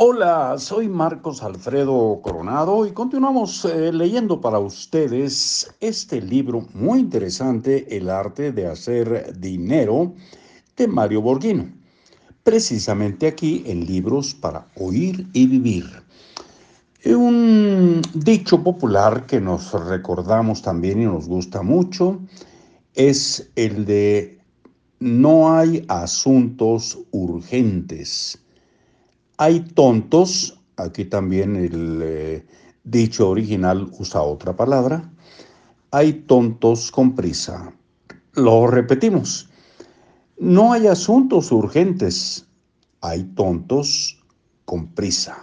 Hola, soy Marcos Alfredo Coronado y continuamos eh, leyendo para ustedes este libro muy interesante, El arte de hacer dinero, de Mario Borghino. Precisamente aquí en Libros para Oír y Vivir. Un dicho popular que nos recordamos también y nos gusta mucho es el de no hay asuntos urgentes hay tontos, aquí también el eh, dicho original usa otra palabra, hay tontos con prisa. Lo repetimos, no hay asuntos urgentes, hay tontos con prisa.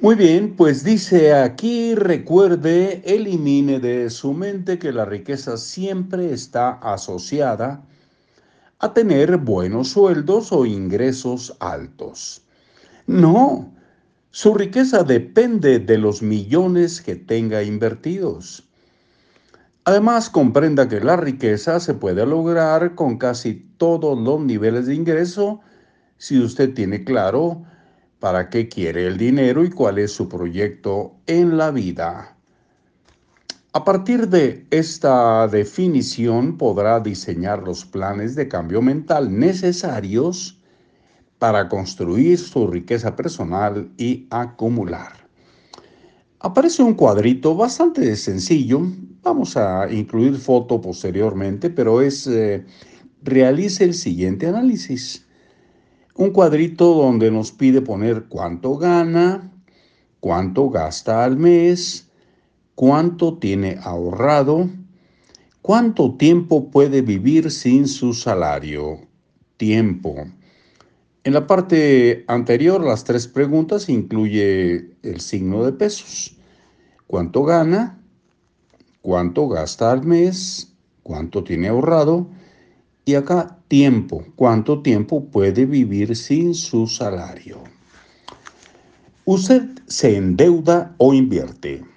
Muy bien, pues dice aquí, recuerde, elimine de su mente que la riqueza siempre está asociada a tener buenos sueldos o ingresos altos. No, su riqueza depende de los millones que tenga invertidos. Además, comprenda que la riqueza se puede lograr con casi todos los niveles de ingreso si usted tiene claro para qué quiere el dinero y cuál es su proyecto en la vida. A partir de esta definición podrá diseñar los planes de cambio mental necesarios para construir su riqueza personal y acumular. Aparece un cuadrito bastante sencillo, vamos a incluir foto posteriormente, pero es, eh, realice el siguiente análisis. Un cuadrito donde nos pide poner cuánto gana, cuánto gasta al mes, cuánto tiene ahorrado, cuánto tiempo puede vivir sin su salario. Tiempo. En la parte anterior, las tres preguntas incluye el signo de pesos. ¿Cuánto gana? ¿Cuánto gasta al mes? ¿Cuánto tiene ahorrado? Y acá tiempo. ¿Cuánto tiempo puede vivir sin su salario? ¿Usted se endeuda o invierte?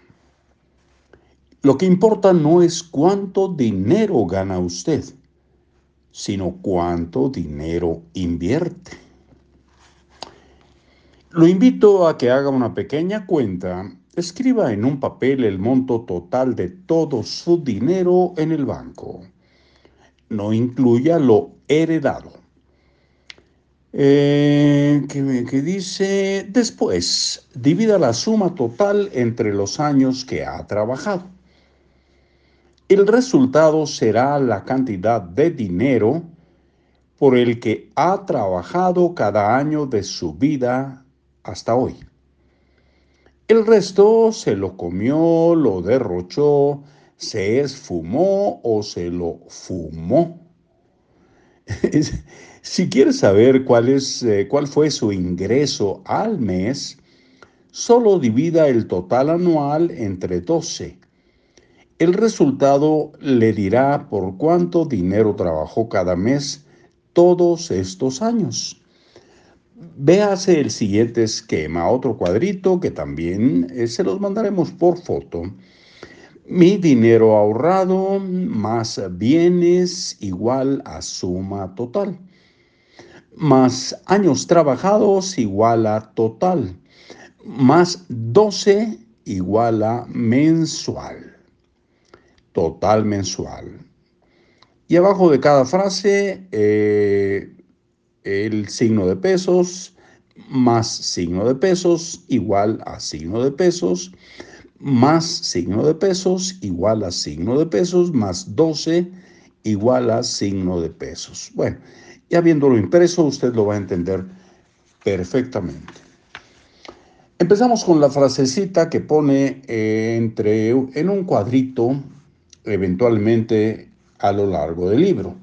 Lo que importa no es cuánto dinero gana usted, sino cuánto dinero invierte. Lo invito a que haga una pequeña cuenta, escriba en un papel el monto total de todo su dinero en el banco. No incluya lo heredado. Eh, que, dice, después, divida la suma total entre los años que ha trabajado. El resultado será la cantidad de dinero por el que ha trabajado cada año de su vida hasta hoy. El resto se lo comió, lo derrochó, se esfumó o se lo fumó. si quieres saber cuál, es, eh, cuál fue su ingreso al mes, solo divida el total anual entre 12 el resultado le dirá por cuánto dinero trabajó cada mes todos estos años. Véase el siguiente esquema, otro cuadrito que también eh, se los mandaremos por foto. Mi dinero ahorrado más bienes igual a suma total. Más años trabajados igual a total. Más 12 igual a mensual total mensual. Y abajo de cada frase, eh, el signo de pesos más signo de pesos igual a signo de pesos más signo de pesos igual a signo de pesos más 12 igual a signo de pesos. Bueno, ya viéndolo impreso, usted lo va a entender perfectamente. Empezamos con la frasecita que pone eh, entre, en un cuadrito eventualmente a lo largo del libro.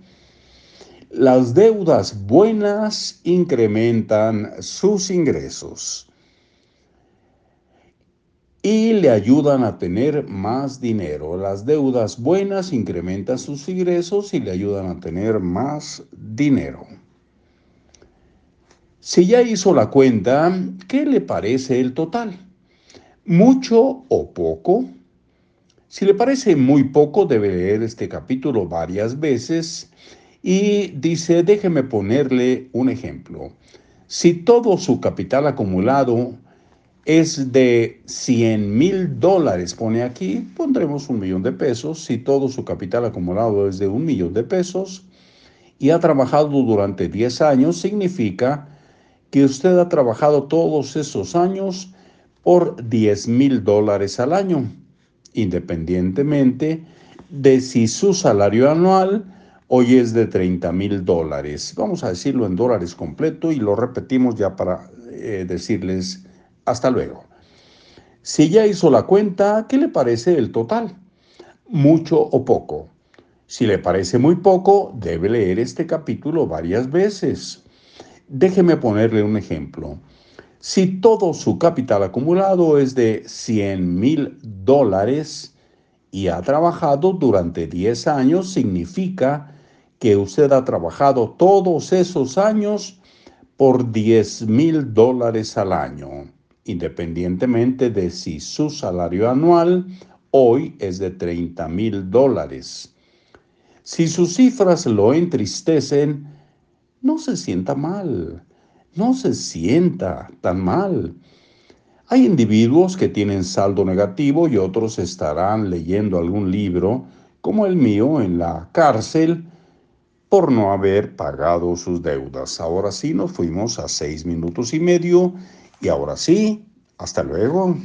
Las deudas buenas incrementan sus ingresos y le ayudan a tener más dinero. Las deudas buenas incrementan sus ingresos y le ayudan a tener más dinero. Si ya hizo la cuenta, ¿qué le parece el total? ¿Mucho o poco? Si le parece muy poco, debe leer este capítulo varias veces y dice, déjeme ponerle un ejemplo. Si todo su capital acumulado es de 100 mil dólares, pone aquí, pondremos un millón de pesos. Si todo su capital acumulado es de un millón de pesos y ha trabajado durante 10 años, significa que usted ha trabajado todos esos años por 10 mil dólares al año, independientemente de si su salario anual hoy es de 30 mil dólares. Vamos a decirlo en dólares completo y lo repetimos ya para eh, decirles hasta luego. Si ya hizo la cuenta, ¿qué le parece el total? ¿Mucho o poco? Si le parece muy poco, debe leer este capítulo varias veces. Déjeme ponerle un ejemplo. Si todo su capital acumulado es de 100 mil dólares y ha trabajado durante 10 años, significa que usted ha trabajado todos esos años por 10 mil dólares al año, independientemente de si su salario anual hoy es de 30 mil dólares. Si sus cifras lo entristecen, no se sienta mal, no se sienta tan mal. Hay individuos que tienen saldo negativo y otros estarán leyendo algún libro, como el mío, en la cárcel, por no haber pagado sus deudas. Ahora sí nos fuimos a seis minutos y medio y ahora sí, hasta luego.